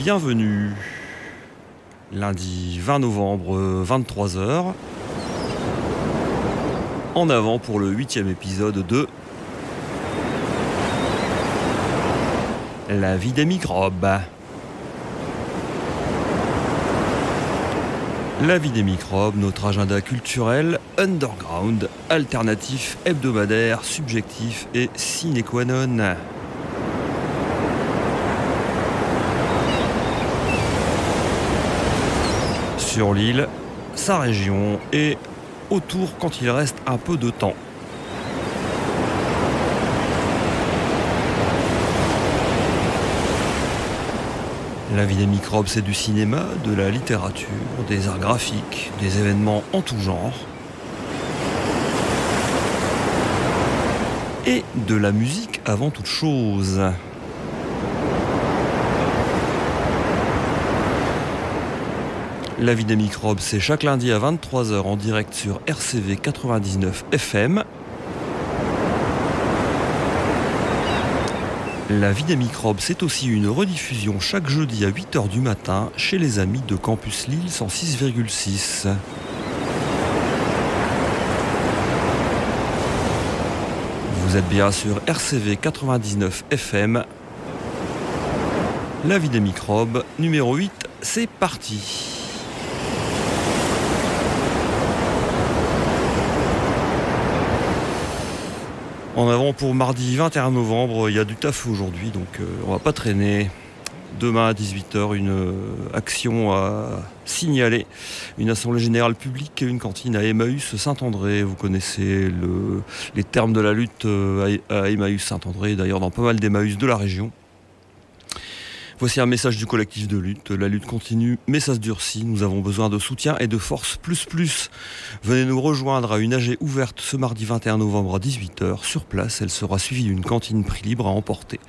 bienvenue. Lundi 20 novembre, 23h. En avant pour le huitième épisode de La vie des microbes. La vie des microbes, notre agenda culturel, underground, alternatif, hebdomadaire, subjectif et sine qua non. Sur l'île, sa région et autour quand il reste un peu de temps. La vie des microbes, c'est du cinéma, de la littérature, des arts graphiques, des événements en tout genre. Et de la musique avant toute chose. La vie des microbes, c'est chaque lundi à 23h en direct sur RCV 99 FM. La vie des microbes, c'est aussi une rediffusion chaque jeudi à 8h du matin chez les amis de Campus Lille 106,6. Vous êtes bien sur RCV 99 FM. La vie des microbes, numéro 8, c'est parti. En avant pour mardi 21 novembre, il y a du taf aujourd'hui, donc euh, on va pas traîner. Demain à 18h, une euh, action à signaler. Une assemblée générale publique, une cantine à Emmaüs Saint-André. Vous connaissez les termes de la lutte euh, à Emmaüs Saint-André, d'ailleurs dans pas mal d'Emmaüs de la région. Voici un message du collectif de lutte. La lutte continue, mais ça se durcit. Nous avons besoin de soutien et de force plus plus. Venez nous rejoindre à une AG ouverte ce mardi 21 novembre à 18h. Sur place, elle sera suivie d'une cantine prix libre à emporter.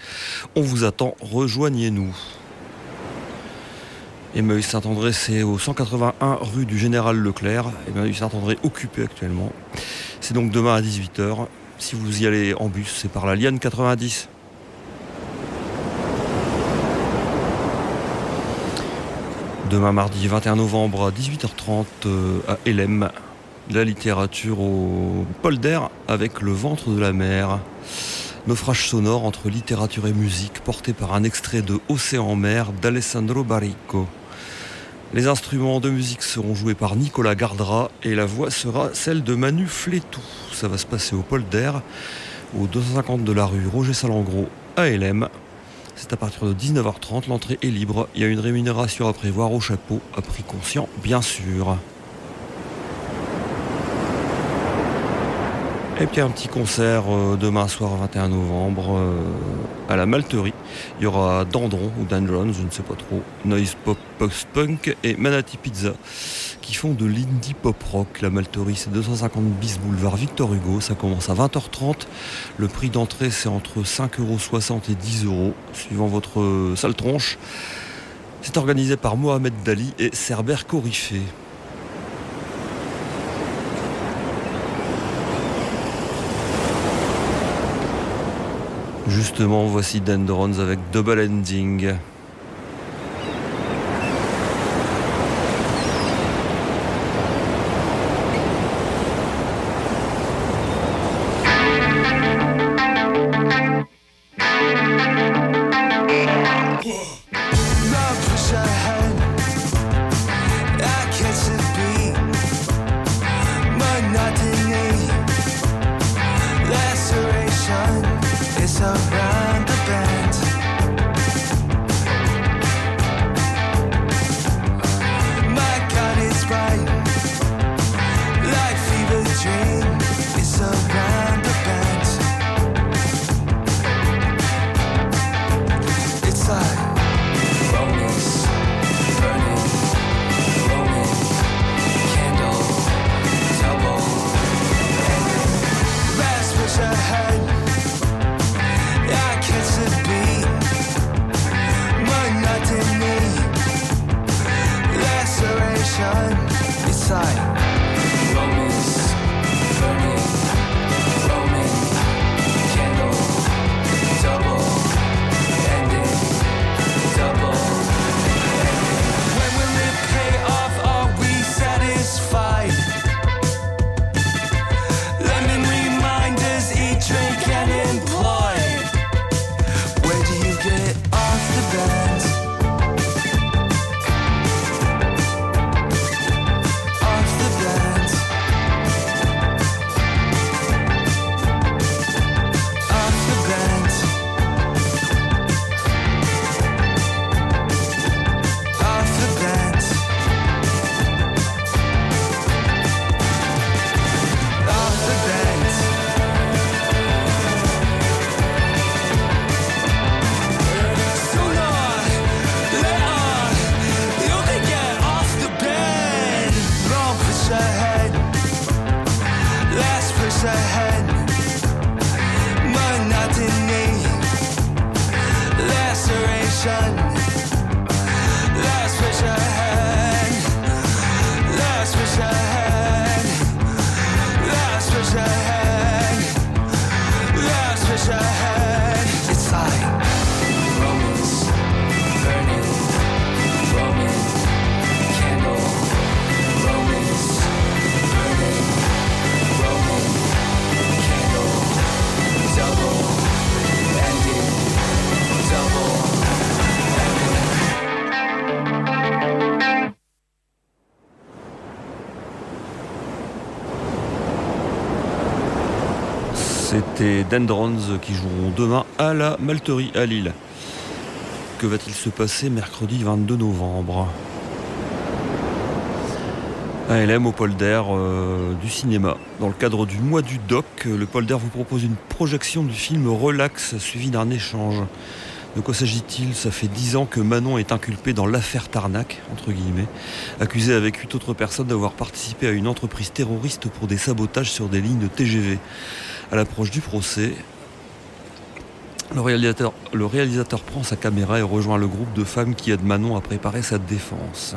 On vous attend, rejoignez-nous. Emmaüs Saint-André, c'est au 181 rue du Général Leclerc. Emmaüs Saint-André occupé actuellement. C'est donc demain à 18h. Si vous y allez en bus, c'est par la Liane 90. Demain mardi 21 novembre à 18h30 euh, à Elem, la littérature au polder avec le ventre de la mer. Naufrage sonore entre littérature et musique porté par un extrait de Océan mer d'Alessandro Barrico. Les instruments de musique seront joués par Nicolas Gardra et la voix sera celle de Manu Flétou. Ça va se passer au polder au 250 de la rue Roger Salengro à Elem c'est à partir de 19h30, l'entrée est libre. Il y a une rémunération à prévoir au chapeau, à prix conscient bien sûr. Et puis un petit concert euh, demain soir 21 novembre euh, à la Malterie. Il y aura Dandron ou Dandron, je ne sais pas trop, Noise Pop Post Punk et Manati Pizza qui font de l'indie pop rock. La Malterie c'est 250 bis boulevard Victor Hugo, ça commence à 20h30. Le prix d'entrée c'est entre 5,60€ et 10€ suivant votre euh, sale tronche. C'est organisé par Mohamed Dali et Cerber Corifé. Justement, voici Dendrons avec Double Ending. Dendrons qui joueront demain à la Malterie à Lille. Que va-t-il se passer mercredi 22 novembre ALM au polder euh, du cinéma. Dans le cadre du mois du doc, le polder vous propose une projection du film Relax suivi d'un échange. De quoi s'agit-il? Ça fait dix ans que Manon est inculpée dans l'affaire Tarnac, entre guillemets, accusée avec huit autres personnes d'avoir participé à une entreprise terroriste pour des sabotages sur des lignes de TGV. À l'approche du procès, le réalisateur, prend sa caméra et rejoint le groupe de femmes qui aident Manon à préparer sa défense.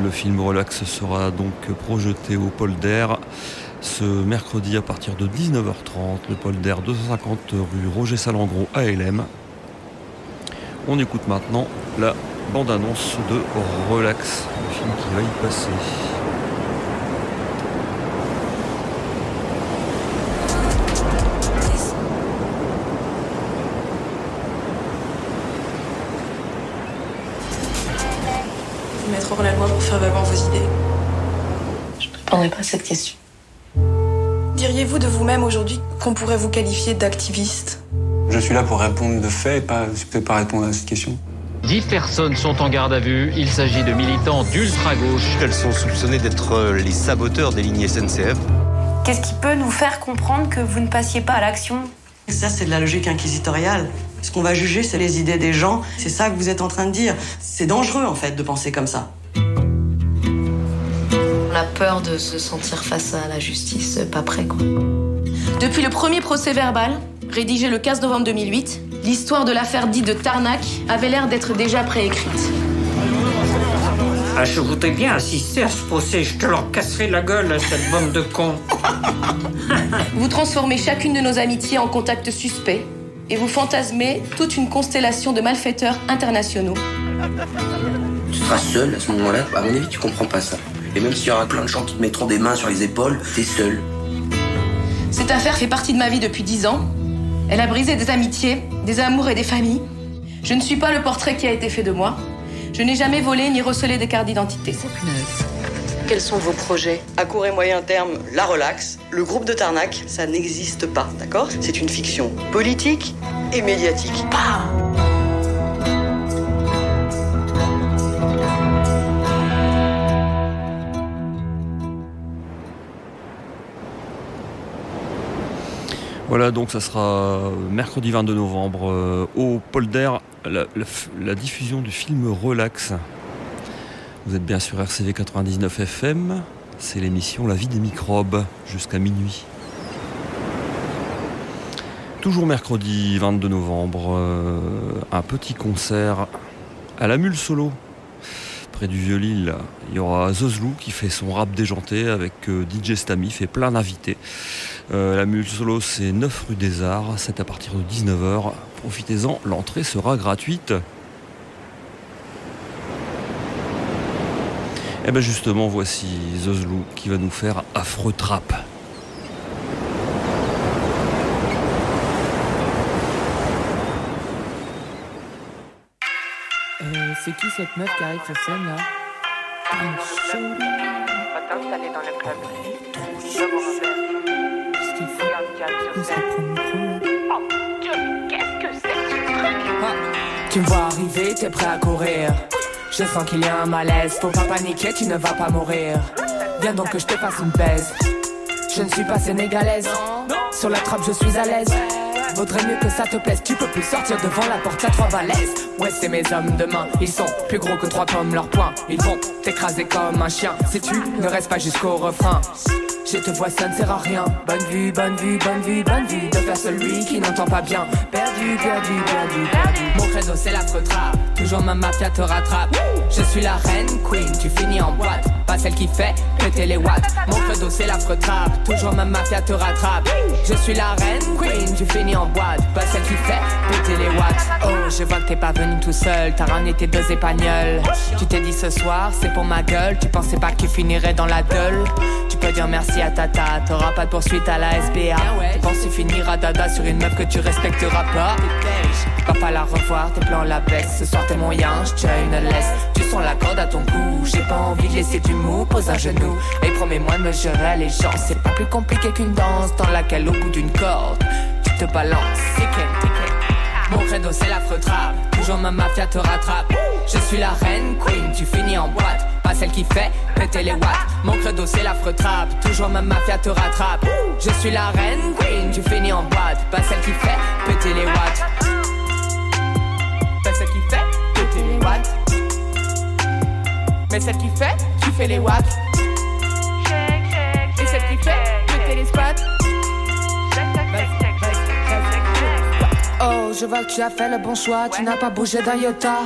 Le film Relax sera donc projeté au Polder ce mercredi à partir de 19h30, le Polder 250 rue Roger Salengro à. On écoute maintenant la bande-annonce de Relax, le film qui va y passer. Hors la loi pour faire valoir vos idées Je ne répondrai pas à cette question. Diriez-vous de vous-même aujourd'hui qu'on pourrait vous qualifier d'activiste? Je suis là pour répondre de fait et pas, pas répondre à cette question. Dix personnes sont en garde à vue. Il s'agit de militants d'ultra-gauche. Elles sont soupçonnées d'être euh, les saboteurs des lignes SNCF. Qu'est-ce qui peut nous faire comprendre que vous ne passiez pas à l'action? Ça, c'est de la logique inquisitoriale. Ce qu'on va juger, c'est les idées des gens. C'est ça que vous êtes en train de dire. C'est dangereux, en fait, de penser comme ça. A peur de se sentir face à la justice, pas prêt, quoi. Depuis le premier procès verbal, rédigé le 15 novembre 2008, l'histoire de l'affaire dite de Tarnac avait l'air d'être déjà préécrite. Ah, je voudrais bien assister à ce procès. Je te leur casserai la gueule à cette bande de cons. Vous transformez chacune de nos amitiés en contact suspect et vous fantasmez toute une constellation de malfaiteurs internationaux. Tu seras seul à ce moment-là? À mon avis, tu comprends pas ça. Et même s'il y aura plein de gens qui te mettront des mains sur les épaules, t'es seul. Cette affaire fait partie de ma vie depuis dix ans. Elle a brisé des amitiés, des amours et des familles. Je ne suis pas le portrait qui a été fait de moi. Je n'ai jamais volé ni recelé des cartes d'identité. Quels sont vos projets? À court et moyen terme, la relax. Le groupe de Tarnac, ça n'existe pas, d'accord? C'est une fiction politique et médiatique. Voilà, donc ça sera mercredi 22 novembre euh, au Polder, la diffusion du film Relax. Vous êtes bien sur RCV 99 FM, c'est l'émission La vie des microbes jusqu'à minuit. Toujours mercredi 22 novembre, euh, un petit concert à la Mule Solo, du Vieux-Lille. Il y aura Zozlou qui fait son rap déjanté avec euh, DJ et plein d'invités. Euh, la Mule Solo, c'est 9 rue des Arts, c'est à partir de 19h. Profitez-en, l'entrée sera gratuite. Et bien justement, voici Zozlou qui va nous faire Affreux Trap. Euh, c'est qui cette meuf qui arrive sur scène là Va t'installer dans le club. Qu'est-ce qu'il fait Il se prend le micro. Oh, Dieu, qu'est-ce que c'est ce truc Tu me vois arriver, t'es prêt à courir. Je sens qu'il y a un malaise, faut pas paniquer, tu ne vas pas mourir. Viens donc que je te fasse une baise. Je ne suis pas sénégalaise. Sur la trappe, je suis à l'aise. Vaudrait mieux que ça te plaise, tu peux plus sortir devant la porte à trois balaises. Ouais, c'est mes hommes demain, ils sont plus gros que trois comme leurs poings. Ils vont t'écraser comme un chien si tu ne restes pas jusqu'au refrain. Je te vois, ça ne sert à rien. Bonne vue, bonne vue, bonne vue, bonne vue. De faire celui qui n'entend pas bien. Perdu, perdu, perdu, perdu. Mon credo, c'est la trap. Toujours ma mafia te rattrape. Je suis la reine, queen, tu finis en boîte. Pas celle qui fait péter les watts. Mon credo, c'est la trap. Toujours ma mafia te rattrape. Je suis la reine, queen, tu finis en boîte. Pas celle qui fait péter les watts. Oh, je vois que t'es pas venu tout seul. T'as ramené tes deux épagnols. Tu t'es dit ce soir, c'est pour ma gueule. Tu pensais pas que tu finirais dans la gueule. Tu peux dire merci à Tata. T'auras pas de poursuite à la SBA. Tu penses finir à dada sur une meuf que tu respecteras pas. Va pas la revoir, tes plans la baisse. Ce soir t'es moyen, je une laisse. Tu sens la corde à ton cou. J'ai pas envie de laisser du mou, pose un genou. Et promets-moi de me gérer les gens. C'est pas plus compliqué qu'une danse dans laquelle au bout d'une corde, tu te balances. Mon credo c'est la trap Toujours ma mafia te rattrape. Je suis la reine queen, tu finis en boîte. Pas celle qui fait péter les watts. Mon credo c'est la trap Toujours ma mafia te rattrape. Je suis la reine queen, tu finis en boîte. Pas celle qui fait péter les watts. Pas celle qui fait péter les watts. Mais celle qui fait, les watts Et celle qui fait Oh, je vois que tu as fait le bon choix, tu n'as pas bougé d'un iota.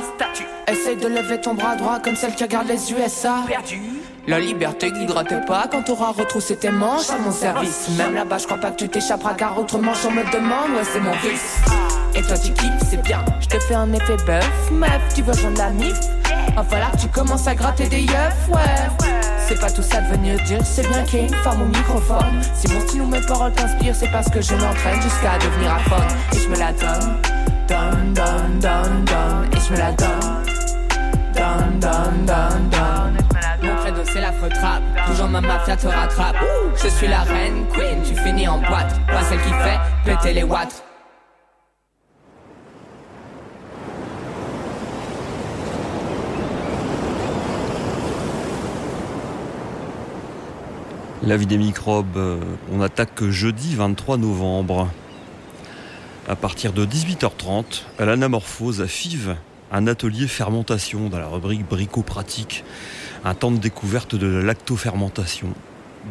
Essaye de lever ton bras droit comme celle qui regarde les USA. La liberté guidera tes pas quand t'auras retroussé tes manches à mon service. Même là-bas, je crois pas que tu t'échapperas car autrement, on me demande, ouais, c'est mon vice. Et toi, tu kiffes, c'est bien. Je te fais un effet bœuf, meuf, tu veux joindre la mif? Va falloir que tu commences à gratter des yeux, ouais. C'est pas tout ça de venir dire, c'est bien qu'il y ait une femme au microphone. Si mon style ou mes paroles t'inspirent, c'est parce que je m'entraîne jusqu'à devenir à fond. Et je me la donne, donne, donne, donne, donne. Et je me la donne, donne, donne, donne, donne. Mon credo c'est la trap, toujours ma mafia te rattrape. Je suis la reine, queen, tu finis en boîte. Pas celle qui fait péter les watts. La vie des microbes, euh, on attaque jeudi 23 novembre. À partir de 18h30, à l'anamorphose à Fives, un atelier fermentation dans la rubrique brico-pratique. Un temps de découverte de la lactofermentation,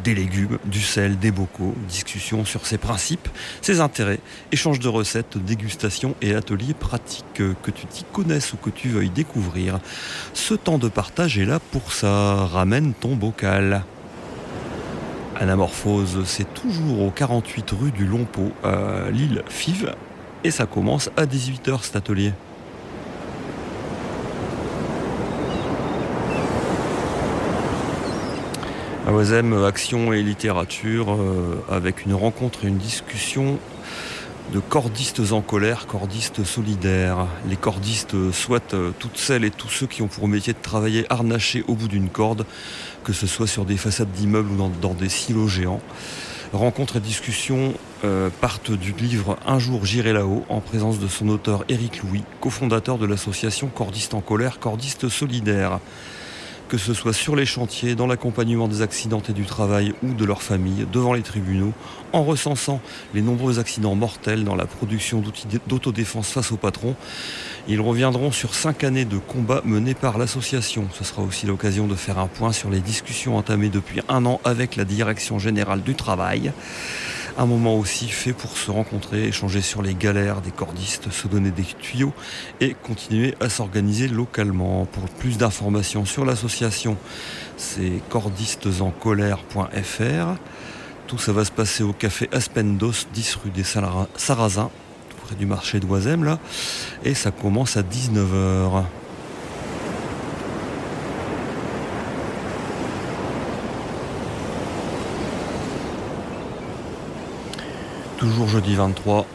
des légumes, du sel, des bocaux, discussion sur ses principes, ses intérêts, échange de recettes, dégustation et ateliers pratiques que tu t'y connaisses ou que tu veuilles découvrir. Ce temps de partage est là pour ça. Ramène ton bocal. Anamorphose, c'est toujours au 48 rue du Longpot à Lille Fives et ça commence à 18h cet atelier. À Oisem, action et littérature euh, avec une rencontre et une discussion de cordistes en colère, cordistes solidaires. Les cordistes souhaitent euh, toutes celles et tous ceux qui ont pour métier de travailler harnachés au bout d'une corde, que ce soit sur des façades d'immeubles ou dans, des silos géants. Rencontres et discussions euh, partent du livre Un jour j'irai là-haut, en présence de son auteur Éric Louis, cofondateur de l'association Cordistes en colère, Cordistes solidaires que ce soit sur les chantiers, dans l'accompagnement des accidentés du travail ou de leurs familles, devant les tribunaux, en recensant les nombreux accidents mortels dans la production d'outils d'autodéfense face au patron. Ils reviendront sur cinq années de combats menés par l'association. Ce sera aussi l'occasion de faire un point sur les discussions entamées depuis un an avec la Direction générale du travail. Un moment aussi fait pour se rencontrer, échanger sur les galères des cordistes, se donner des tuyaux et continuer à s'organiser localement. Pour plus d'informations sur l'association, c'est cordistesencolère.fr. Tout ça va se passer au café Aspendos, 10 rue des Sarrasins, près du marché d'Oisem là. Et ça commence à 19h. Toujours jeudi 23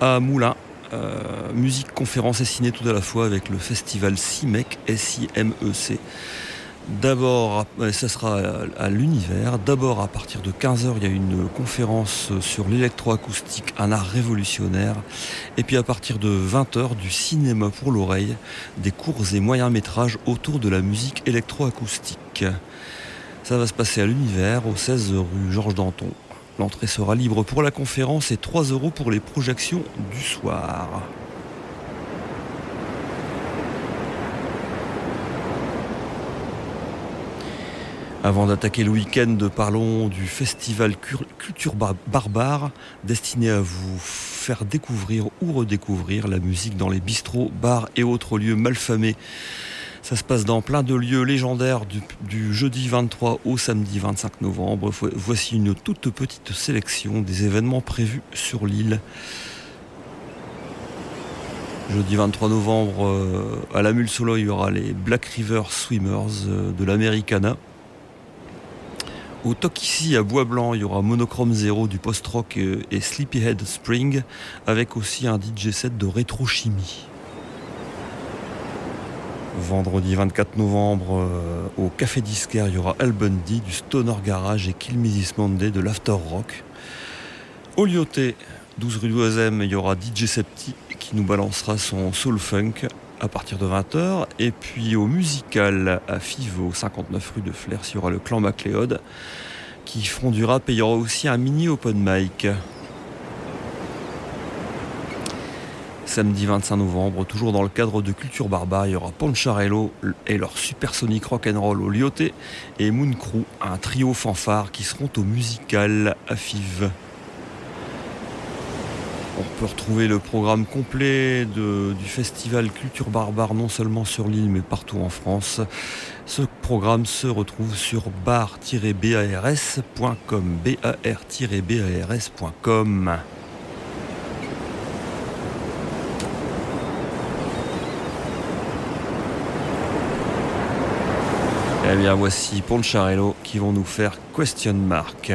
à Moulins. Euh, musique, conférence et ciné tout à la fois avec le festival CIMEC, S-I-M-E-C. D'abord, ça sera à l'univers. D'abord, à partir de 15h, il y a une conférence sur l'électroacoustique, un art révolutionnaire. Et puis à partir de 20h, du cinéma pour l'oreille, des courts et moyens métrages autour de la musique électroacoustique. Ça va se passer à l'univers, au 16 rue Georges Danton. L'entrée sera libre pour la conférence et 3 euros pour les projections du soir. Avant d'attaquer le week-end, parlons du festival Culture Barbare, destiné à vous faire découvrir ou redécouvrir la musique dans les bistrots, bars et autres lieux malfamés ça se passe dans plein de lieux légendaires du, jeudi 23 au samedi 25 novembre. Voici une toute petite sélection des événements prévus sur l'île. Jeudi 23 novembre, euh, à la Mule Solo, il y aura les Black River Swimmers euh, de l'Americana. Au Tokissi à Bois Blanc, il y aura Monochrome Zero du post-rock et, et Sleepyhead Spring, avec aussi un DJ set de rétrochimie. Vendredi 24 novembre, euh, au Café Disquaire, il y aura Al Bundy du Stoner Garage et Kill de l'After Rock. Au Lyoté, 12 rue d'Oisem, il y aura DJ Septi qui nous balancera son soul funk à partir de 20h. Et puis au Musical à Fivo, 59 rue de Flers, il y aura le clan MacLeod qui feront du rap et il y aura aussi un mini open mic. Samedi 25 novembre, toujours dans le cadre de Culture Barbare, il y aura Poncharello et leur supersonic rock'n'roll au Lyoté et Moon Crew, un trio fanfare qui seront au musical à Fives. On peut retrouver le programme complet du festival Culture Barbare non seulement sur l'île mais partout en France. Ce programme se retrouve sur bar-bars.com. Eh bien voici Poncharello qui vont nous faire question mark.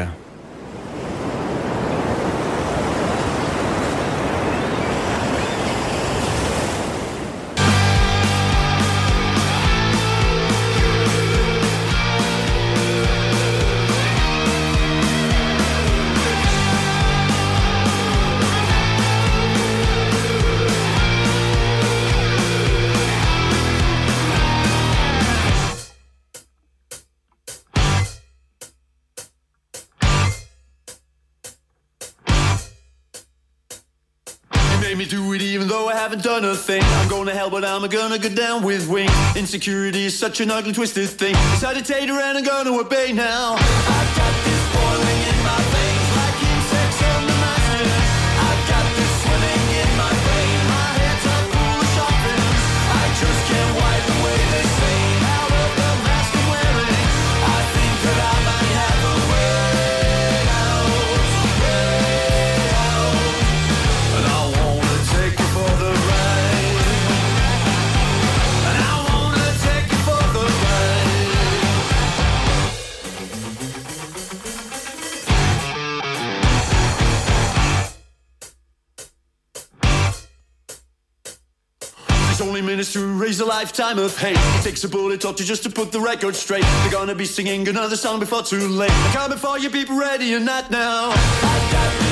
Hell, but I'm gonna go down with wings. Insecurity is such an ugly, twisted thing. It's a dictator and I'm gonna obey now. I've Minutes to raise a lifetime of hate. It takes a bullet or two just to put the record straight. They're gonna be singing another song before too late. Coming for you, people ready or not now.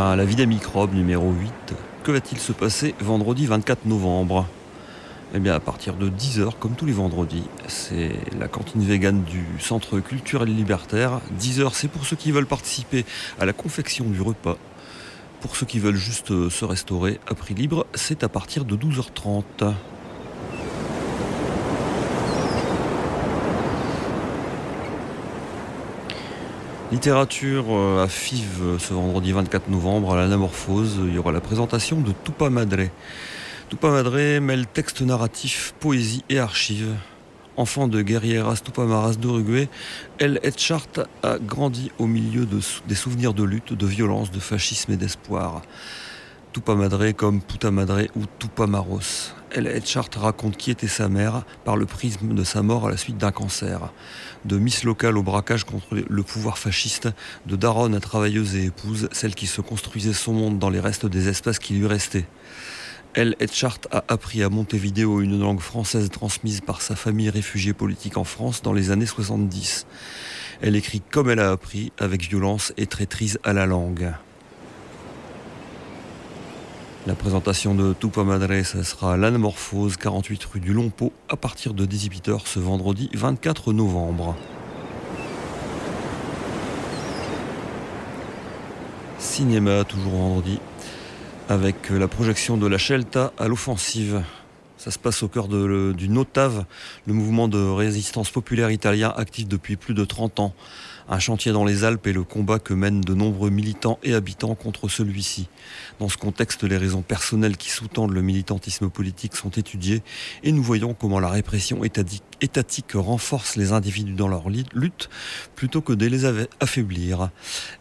La vie des microbes numéro 8 Que va-t-il se passer vendredi 24 novembre? Eh bien, à partir de 10h, comme tous les vendredis, c'est la cantine végane du Centre culturel libertaire. 10h, c'est pour ceux qui veulent participer à la confection du repas. Pour ceux qui veulent juste se restaurer à prix libre, c'est à partir de 12h30. Littérature euh, à FIV euh, ce vendredi 24 novembre à l'Anamorphose. Il y aura la présentation de Tupa Madre. Tupa mêle texte narratif, poésie et archives. Enfant de guerrieras Tupamaras d'Uruguay, El Etchart a grandi au milieu de, des souvenirs de lutte, de violence, de fascisme et d'espoir. Tupa Madre comme Puta Madre ou Tupamaros. El Etchart raconte qui était sa mère par le prisme de sa mort à la suite d'un cancer. De Miss locale au braquage contre le pouvoir fasciste, de Daronne à travailleuse et épouse, celle qui se construisait son monde dans les restes des espaces qui lui restaient. El Etchart a appris à Montevideo une langue française transmise par sa famille réfugiée politique en France dans les années 70. Elle écrit comme elle a appris, avec violence et traîtrise à la langue. La présentation de Tupa Madre, ça sera l'Anamorphose, 48 rue du Lompo, à partir de 18h ce vendredi 24 novembre. Cinéma, toujours vendredi, avec la projection de la Scelta à l'offensive. Ça se passe au cœur du Notave, le mouvement de résistance populaire italien actif depuis plus de 30 ans. Un chantier dans les Alpes et le combat que mènent de nombreux militants et habitants contre celui-ci. Dans ce contexte, les raisons personnelles qui sous-tendent le militantisme politique sont étudiées et nous voyons comment la répression étatique renforce les individus dans leur lutte plutôt que de les affaiblir.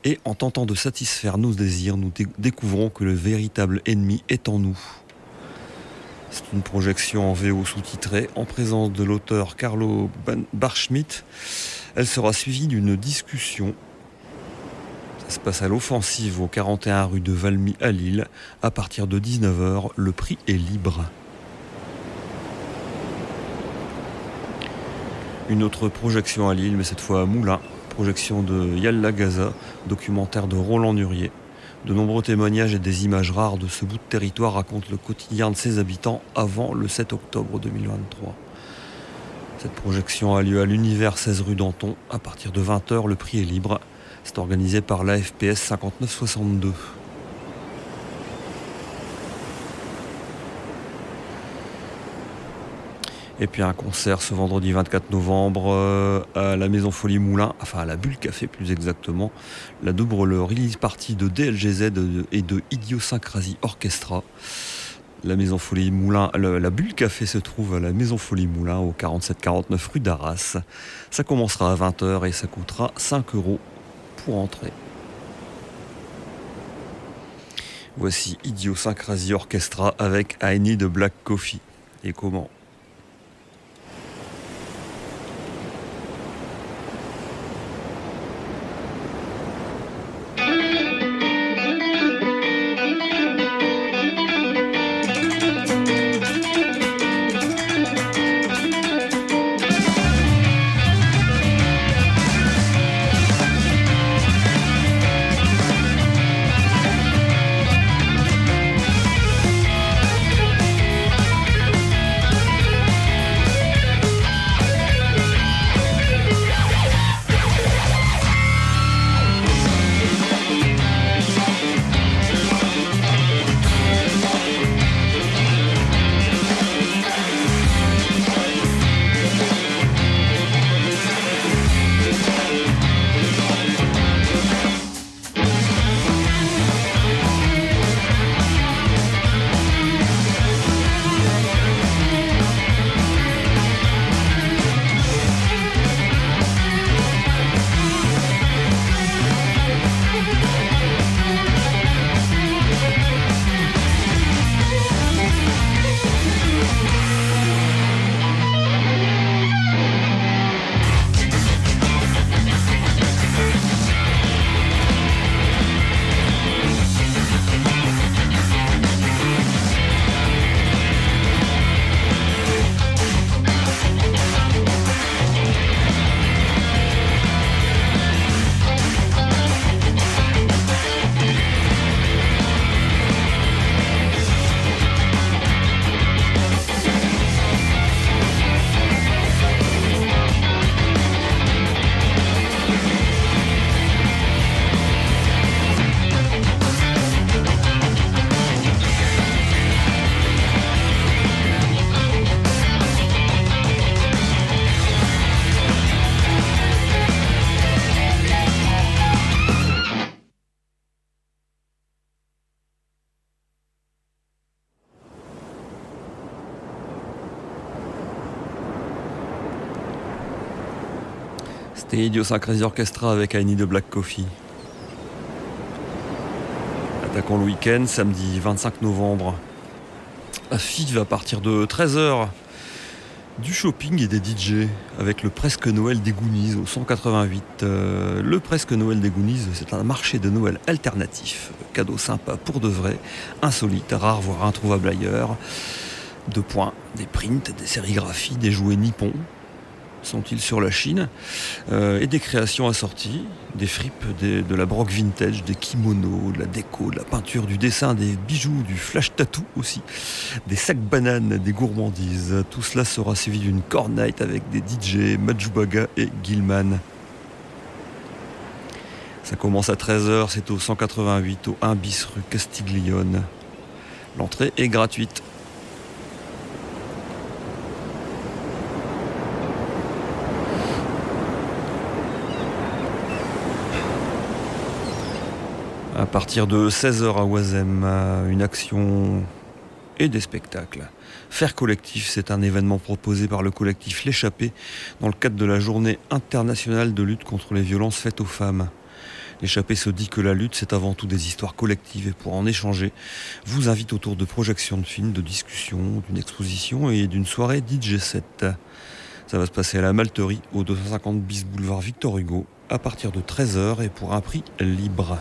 Et en tentant de satisfaire nos désirs, nous découvrons que le véritable ennemi est en nous. C'est une projection en VO sous-titrée en présence de l'auteur Carlo Barschmidt. Elle sera suivie d'une discussion. Ça se passe à l'offensive au 41 rue de Valmy à Lille. À partir de 19h, le prix est libre. Une autre projection à Lille, mais cette fois à Moulins. Projection de Yalla Gaza, documentaire de Roland Nurier. De nombreux témoignages et des images rares de ce bout de territoire racontent le quotidien de ses habitants avant le 7 octobre 2023. Cette projection a lieu à l'univers 16 rue Danton. À partir de 20h, le prix est libre. C'est organisé par l'AFPS 5962. Et puis un concert ce vendredi 24 novembre euh, à la Maison Folie Moulin, enfin à la Bulle Café plus exactement. La double release partie de DLGZ et de Idiosyncrasie Orchestra. La Maison Folie Moulin, la Bulle Café se trouve à la Maison Folie Moulin au 4749 rue d'Arras. Ça commencera à 20h et ça coûtera 5 euros pour entrer. Voici Idiosyncrasie Orchestra avec I Need Black Coffee. Et comment C'était Idiosyncrasy Orchestra avec I Need a Black Coffee. Attaquons le week-end, samedi 25 novembre. FIV à partir de 13h. Du shopping et des DJ avec le Presque Noël des Goonies au 188. Euh, le Presque Noël des Goonies, c'est un marché de Noël alternatif. Cadeau sympa pour de vrai, insolite, rare, voire introuvable ailleurs. Deux points, des prints, des sérigraphies, des jouets nippons, sont-ils sur la Chine euh, et des créations assorties, des fripes, de la broc vintage, des kimonos, de la déco, de la peinture, du dessin, des bijoux, du flash tattoo aussi, des sacs bananes, des gourmandises. Tout cela sera suivi d'une core night avec des DJ, Majubaga et Gilman. Ça commence à 13h, c'est au 188 au 1 bis rue Castiglione. L'entrée est gratuite. À partir de 16h à Oisem, une action et des spectacles. Faire collectif, c'est un événement proposé par le collectif L'échappée dans le cadre de la journée internationale de lutte contre les violences faites aux femmes. L'échappée se dit que la lutte, c'est avant tout des histoires collectives et pour en échanger, vous invite autour de projections de films, de discussions, d'une exposition et d'une soirée DJ set. Ça va se passer à la Malterie, au 250 bis boulevard Victor Hugo, à partir de 13h et pour un prix libre.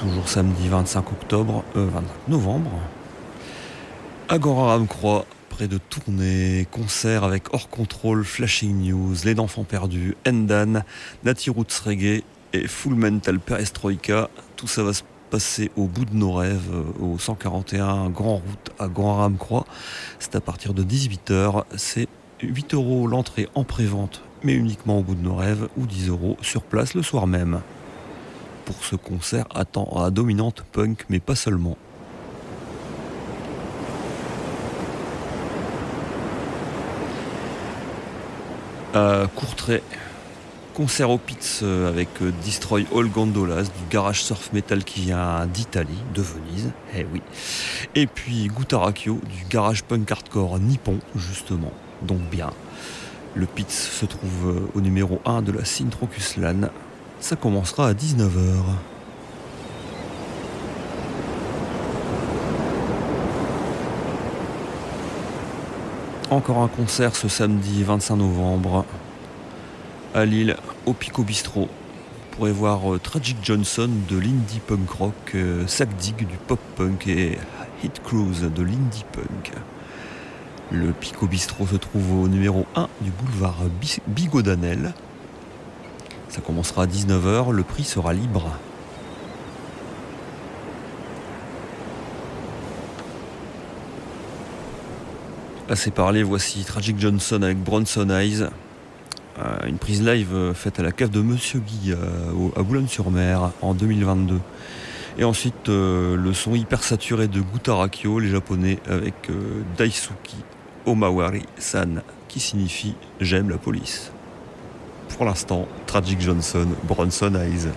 Toujours samedi 25 octobre, euh, 25 novembre. Agora Ramcroix, près de Tournai, concert avec Hors Contrôle, Flashing News, Les Enfants Perdus, Endan, Nati Roots Reggae et Full Mental Perestroika. Tout ça va se passer au bout de nos rêves, euh, au 141 Grand Route à Grand Ramcroix. C'est à partir de 18h. C'est 8 euros l'entrée en pré-vente, mais uniquement au bout de nos rêves, ou 10 euros sur place le soir même. Pour ce concert à à dominante punk, mais pas seulement. Courtrai, concert au Pitz euh, avec euh, Destroy All Gondolas, du garage surf metal qui vient d'Italie, de Venise, eh oui. Et puis Gutarakio, du garage punk hardcore nippon, justement, donc bien. Le Pitz se trouve euh, au numéro 1 de la Sintrocuslan. Ça commencera à 19h. Encore un concert ce samedi 25 novembre à Lille, au Pico Bistro. Vous pourrez voir euh, Tragic Johnson de l'indie punk rock, euh, Sac Dig du pop punk et Hit Cruise de l'indie punk. Le Pico Bistro se trouve au numéro 1 du boulevard Bigodanel. Ça commencera à 19h, le prix sera libre. Assez parlé, voici Tragic Johnson avec Bronson Eyes. Euh, une prise live euh, faite à la cave de Monsieur Guy euh, à Boulogne-sur-Mer en 2022. Et ensuite le son hyper saturé de Gutarakio, les japonais, avec Daisuki Omawari-san, qui signifie J'aime la police. Pour l'instant, Tragic Johnson, Bronson Eyes.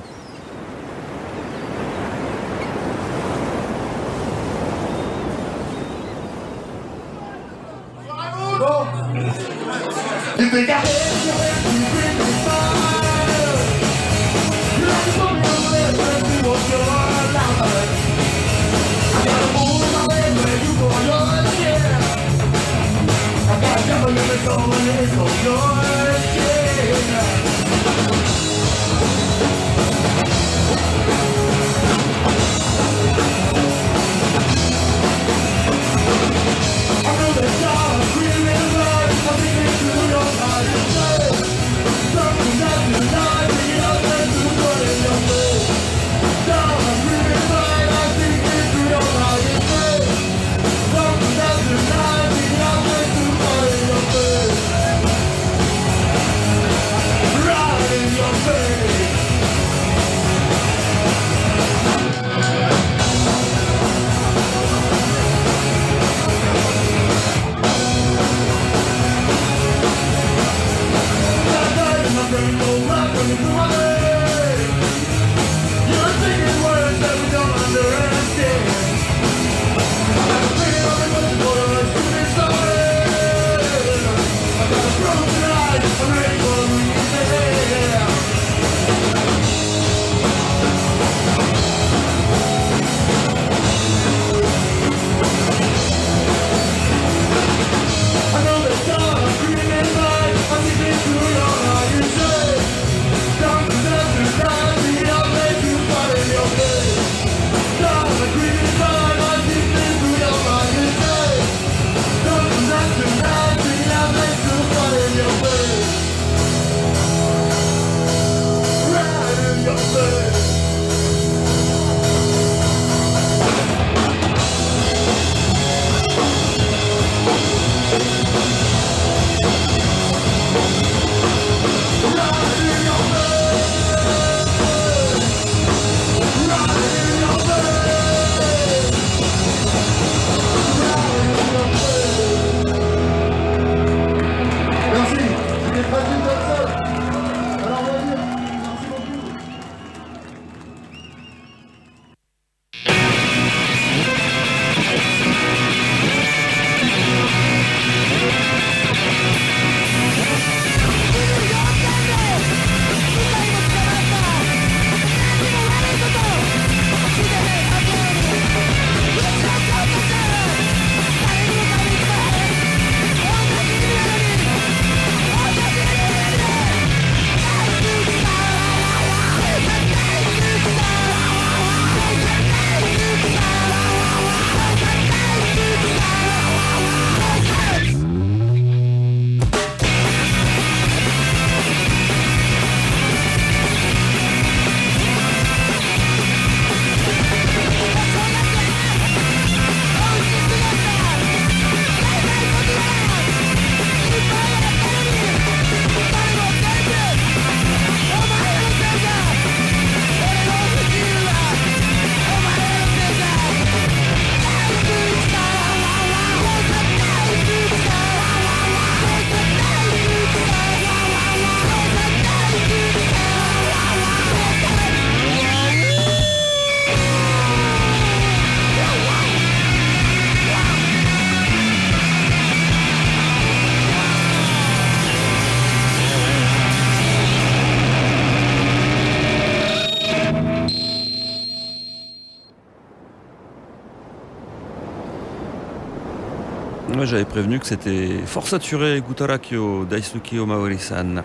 Que c'était fort saturé Gutarakyo Daisuke Omaori-san.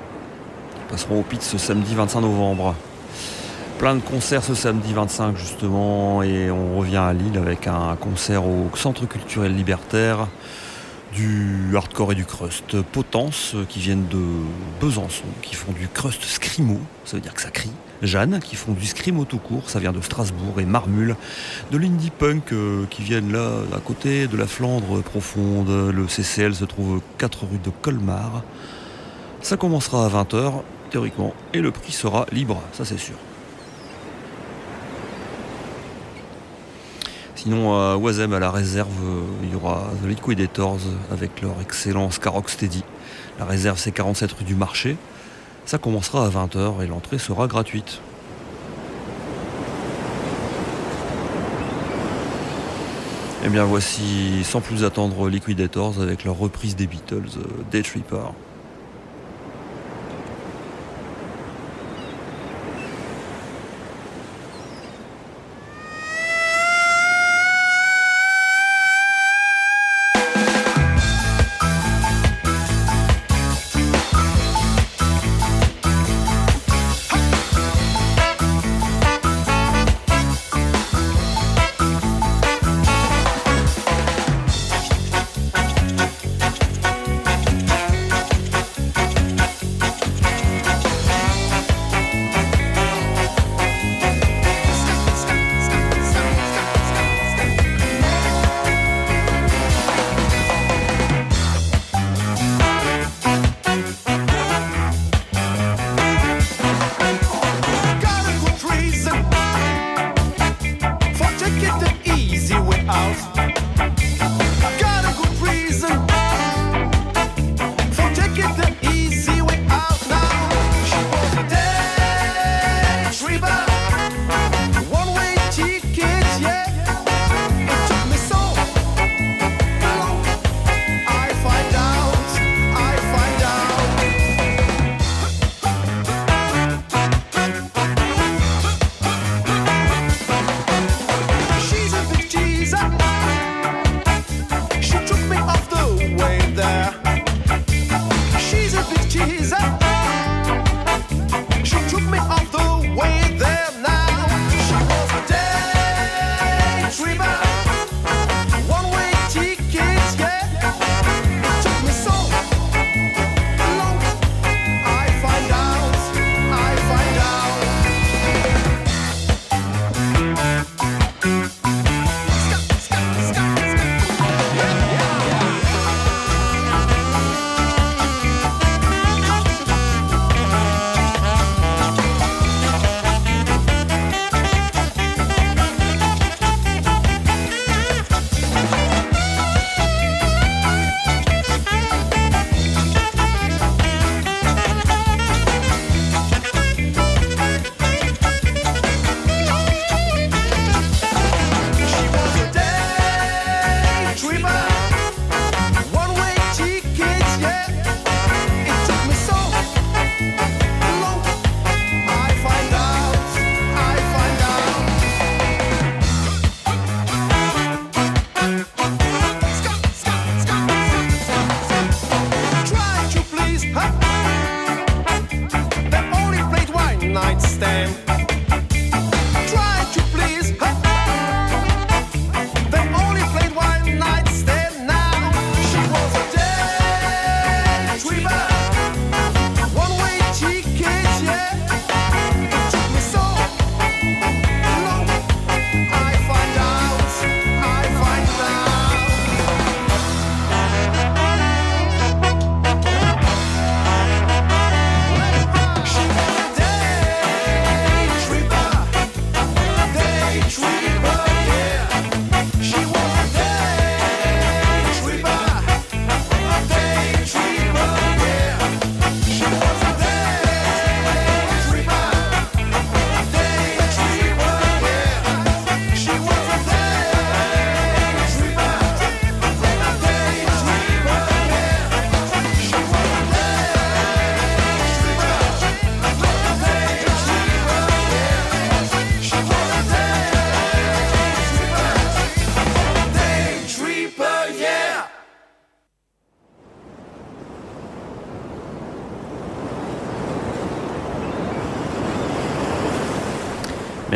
Passeront au Pit ce samedi 25 novembre. Plein de concerts ce samedi 25 justement et on revient à Lille avec un concert au Centre culturel libertaire du hardcore et du crust. Potence qui viennent de Besançon, qui font du crust scrimo, ça veut dire que ça crie. Jeanne qui font du scrimo tout court, ça vient de Strasbourg, et Marmule de l'indie punk euh, qui viennent là à côté de la Flandre profonde. Le CCL se trouve 4 rue de Colmar. Ça commencera à 20h théoriquement et le prix sera libre, ça c'est sûr. Sinon, à Oisem, à la réserve, euh, il y aura The Liquidators avec leur excellent Scarrock Steady. La réserve, c'est 47 rue du Marché. Ça commencera à 20h et l'entrée sera gratuite. Et Eh bien voici, sans plus attendre, Liquidators avec leur reprise des Beatles, euh, Day Tripper.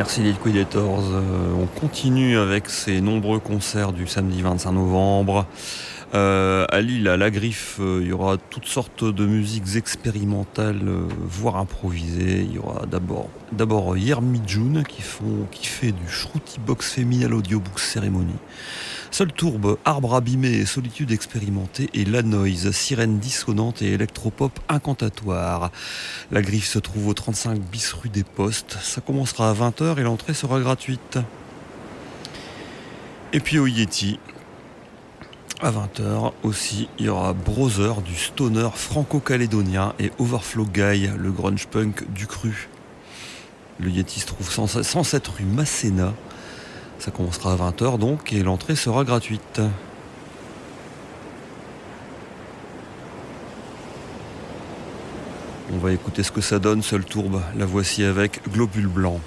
Merci Liquidators. Euh, on continue avec ces nombreux concerts du samedi 25 novembre. Euh, à Lille, à La Griffe, euh, il y aura toutes sortes de musiques expérimentales, voire improvisées. Il y aura d'abord, d'abord Yermi June qui, font, qui fait du Shruti Box Féminal Audiobook Cérémonie. Seul tourbe, arbre abîmé solitude expérimentée et la noise, sirène dissonante et électropop incantatoire. La griffe se trouve au 35 bis rue des Postes. Ça commencera à 20h et l'entrée sera gratuite. Et puis au Yeti, à 20h aussi, il y aura Brother du stoner franco-calédonien et Overflow Guy, le grunge punk du cru. Le Yeti se trouve 107 rue Masséna. Ça commencera à 20h donc et l'entrée sera gratuite. On va écouter ce que ça donne, seul tourbe. La voici avec Globule Blanc.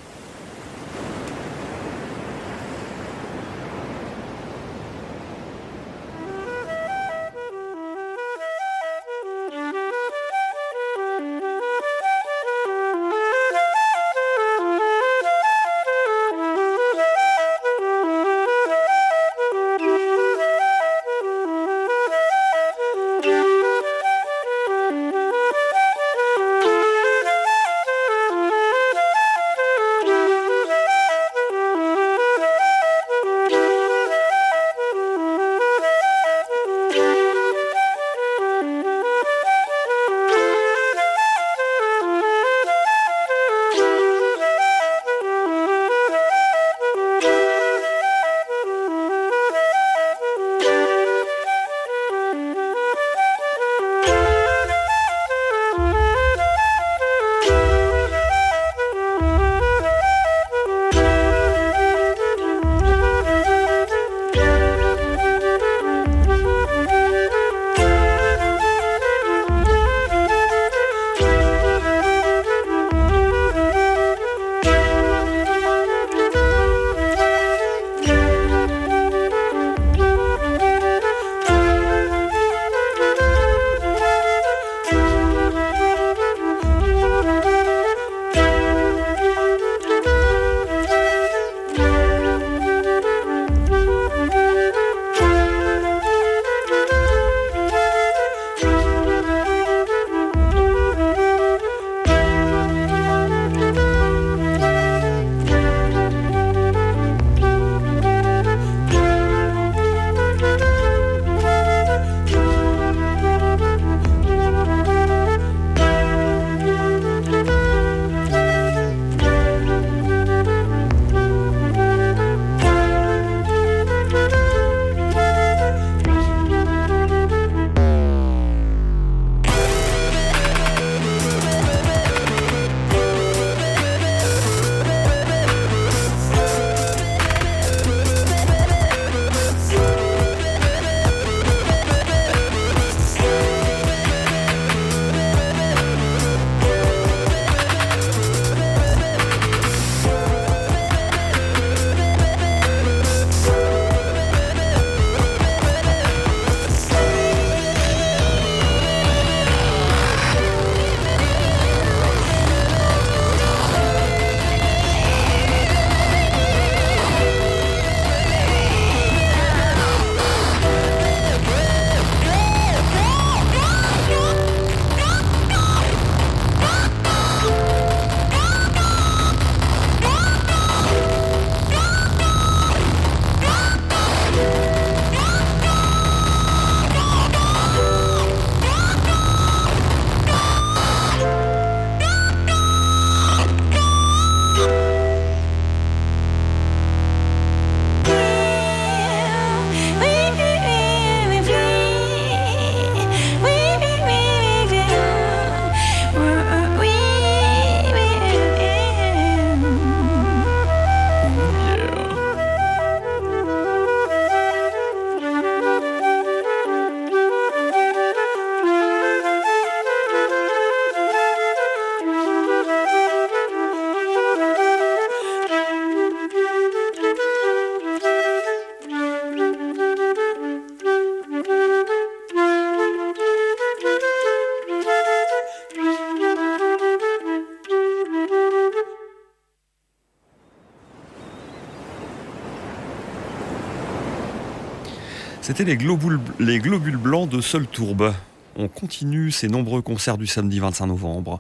Les globules, les globules blancs de Seul Tourbe. On continue ces nombreux concerts du samedi 25 novembre.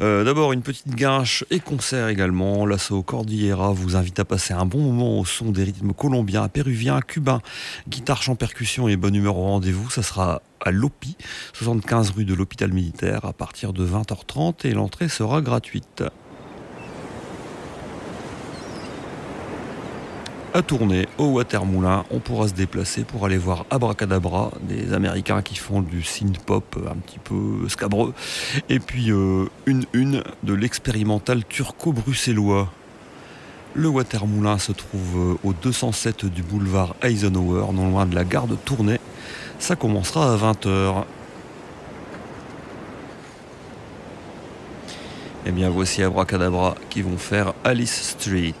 Euh, D'abord, une petite guinche et concert également. L'assaut Cordillera vous invite à passer un bon moment au son des rythmes colombiens, péruviens, cubains, guitare, chant, percussion et bonne humeur au rendez-vous. Ça sera à l'OPI, 75 rue de l'hôpital militaire, à partir de 20h30 et l'entrée sera gratuite. À tourner au Watermoulin. On pourra se déplacer pour aller voir Abracadabra, des Américains qui font du synth pop un petit peu scabreux. Et puis euh, une une de l'expérimental turco-bruxellois. Le Watermoulin se trouve euh, au 207 du boulevard Eisenhower, non loin de la gare de Tournai. Ça commencera à 20h. Et bien voici Abracadabra qui vont faire Alice Street.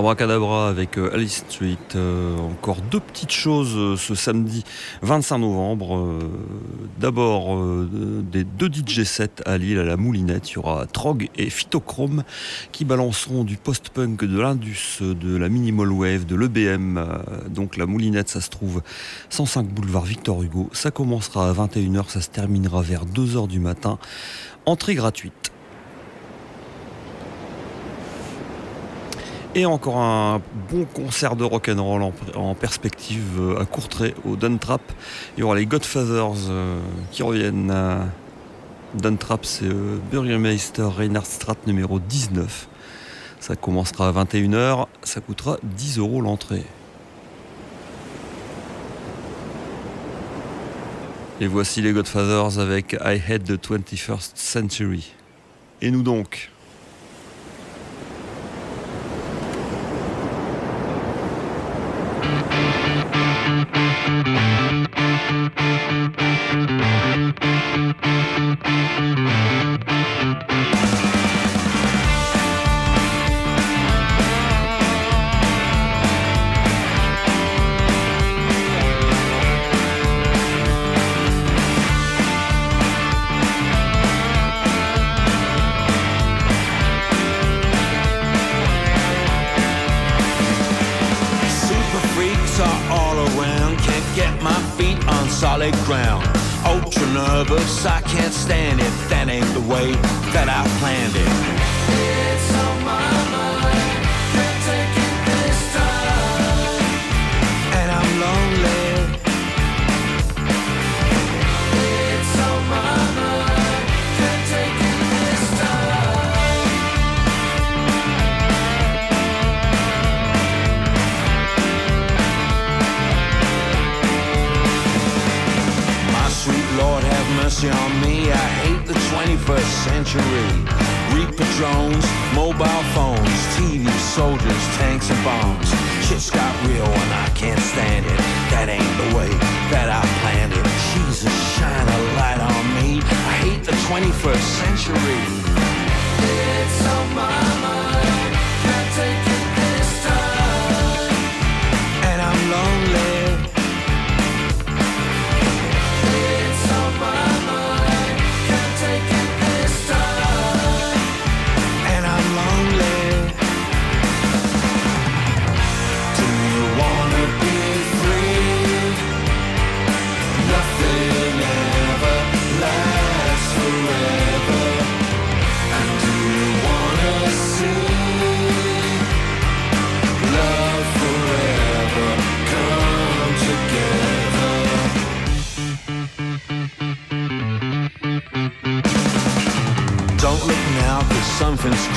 Abracadabra avec euh, Alice Street. Euh, encore deux petites choses euh, ce samedi 25 novembre. D'abord, des deux DJ sets à Lille à la Moulinette. Il y aura Trog et Phytochrome qui balanceront du post-punk, de l'Indus, de la Minimal Wave, de l'EBM. Donc la Moulinette, ça se trouve 105 boulevard Victor Hugo. Ça commencera à 21h, ça se terminera vers 2h du matin. Entrée gratuite. Et encore un bon concert de rock'n'roll en, en perspective euh, à Courtrai, au Duntrap. Il y aura les Godfathers euh, qui reviennent. à Duntrap, c'est euh, Burgermeister Reinhard Strat numéro 19. Ça commencera à 21h, ça coûtera 10 euros l'entrée. Et voici les Godfathers avec I Had the 21st Century. Et nous donc on solid ground. Ultra nervous, I can't stand it. That ain't the way that I planned it. Mercy on me. I hate the 21st century. Reaper drones, mobile phones, TV, soldiers, tanks, and bombs. Shit's got real and I can't stand it. That ain't the way that I planned it. Jesus, shine a light on me. I hate the 21st century. It's on my mind.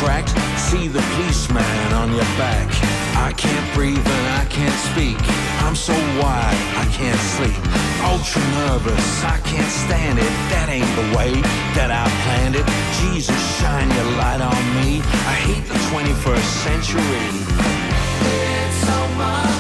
Cracked. See the policeman on your back. I can't breathe and I can't speak. I'm so wide, I can't sleep. Ultra nervous, I can't stand it. That ain't the way that I planned it. Jesus, shine your light on me. I hate the 21st century. It's on my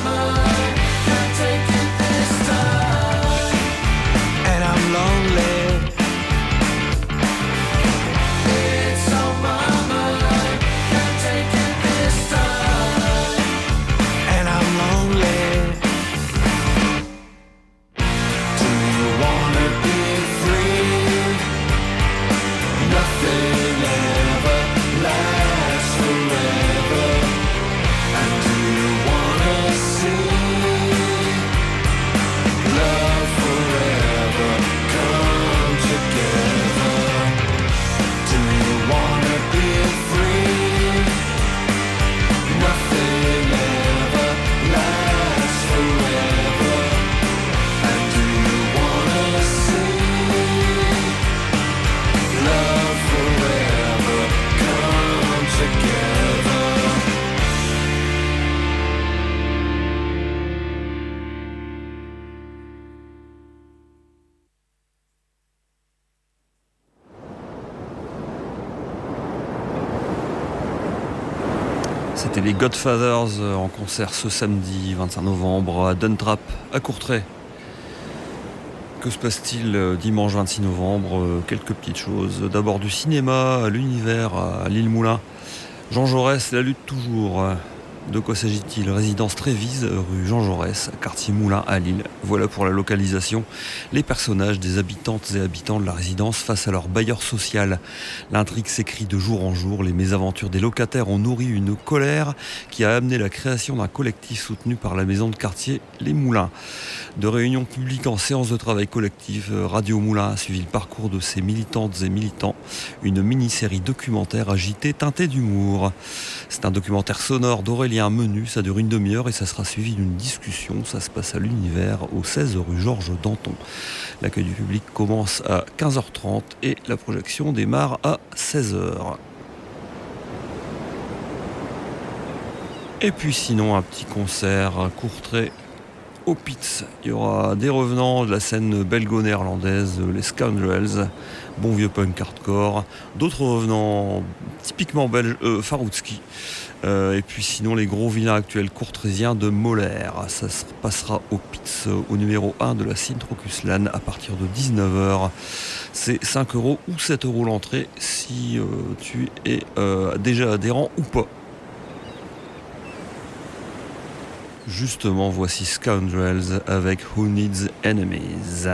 Godfathers euh, en concert ce samedi 25 novembre à Duntrap, à Courtrai. Que se passe-t-il euh, dimanche 26 novembre Euh, Quelques petites choses. D'abord du cinéma à l'univers à l'île Moulin. Jean Jaurès, la lutte toujours. De quoi s'agit-il? Résidence Trévise, rue Jean Jaurès, quartier Moulin à Lille. Voilà pour la localisation. Les personnages des habitantes et habitants de la résidence face à leur bailleur social. L'intrigue s'écrit de jour en jour. Les mésaventures des locataires ont nourri une colère qui a amené la création d'un collectif soutenu par la maison de quartier Les Moulins. De réunions publiques en séance de travail collective, Radio Moulin a suivi le parcours de ses militantes et militants. Une mini-série documentaire agitée teintée d'humour. C'est un documentaire sonore d'Aurélien Menu, ça dure une demi-heure et ça sera suivi d'une discussion. Ça se passe à l'univers au 16 rue Georges Danton. L'accueil du public commence à 15h30 et la projection démarre à 16h. Et puis sinon un petit concert à Courtrai au Pitz. Il y aura des revenants de la scène belgo-néerlandaise, les Scoundrels, bon vieux punk hardcore, d'autres revenants typiquement belges, euh, Faroutski. Euh, et puis sinon les gros vilains actuels courtrésiens de Molaire. Ça se passera au Pitz, au numéro 1 de la Sintrocuslan à partir de 19h. C'est 5 euros ou 7 euros l'entrée si euh, tu es euh, déjà adhérent ou pas. Justement, voici Scoundrels avec Who Needs Enemies.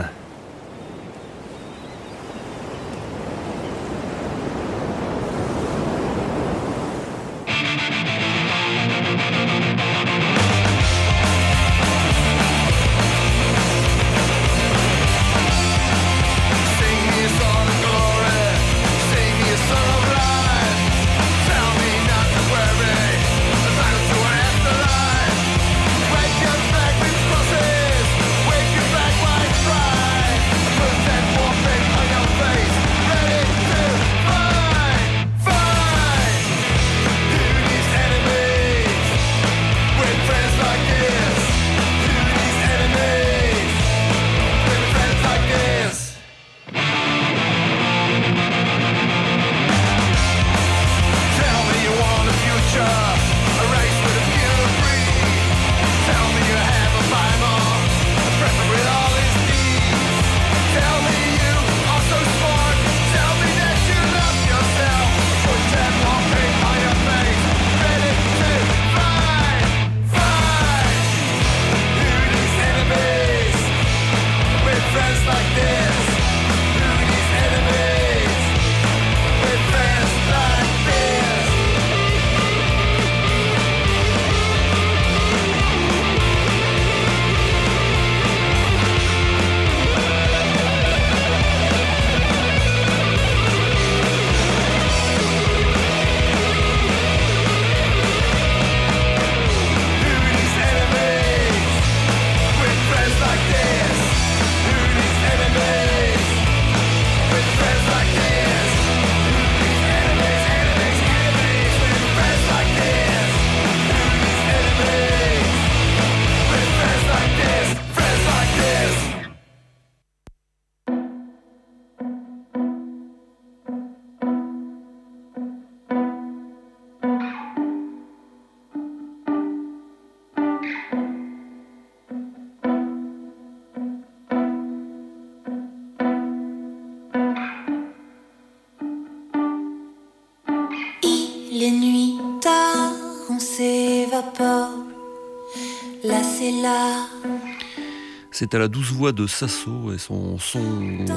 C'est à la douce voix de Sasso et son son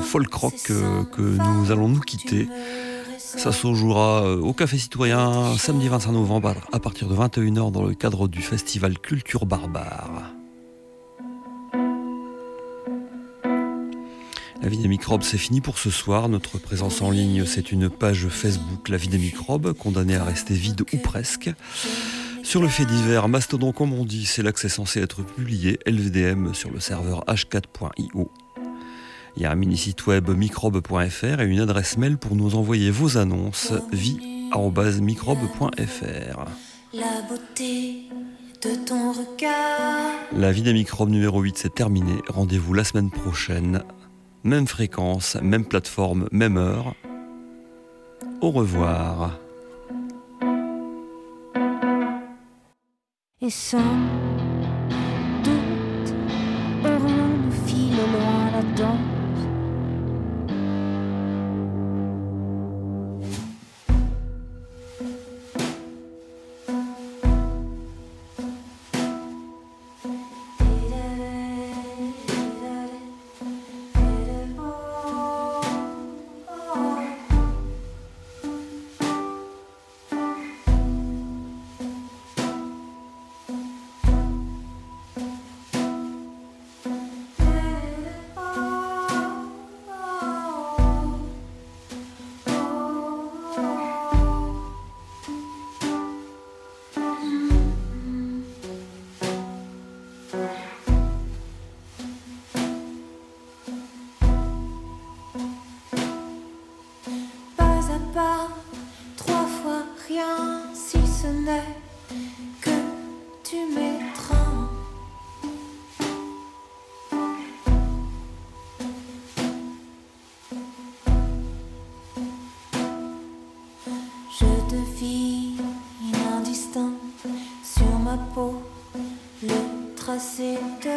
folk rock que, que nous allons nous quitter. Sasso jouera euh, au Café Citoyen samedi 25 novembre à partir de 21h dans le cadre du festival Culture Barbare. La vie des microbes, c'est fini pour ce soir. Notre présence en ligne, c'est une page Facebook, La vie des microbes, condamnée à rester vide ou presque. Sur le fait divers, Mastodon, comme on dit, c'est là que c'est censé être publié, LVDM sur le serveur h4.io. Il y a un mini-site web microbe.fr et une adresse mail pour nous envoyer vos annonces vie.microbe.fr. La beauté de ton regard. La vie des microbes numéro 8, c'est terminé. Rendez-vous la semaine prochaine. Même fréquence, même plateforme, même heure. Au revoir. Et sans le tracé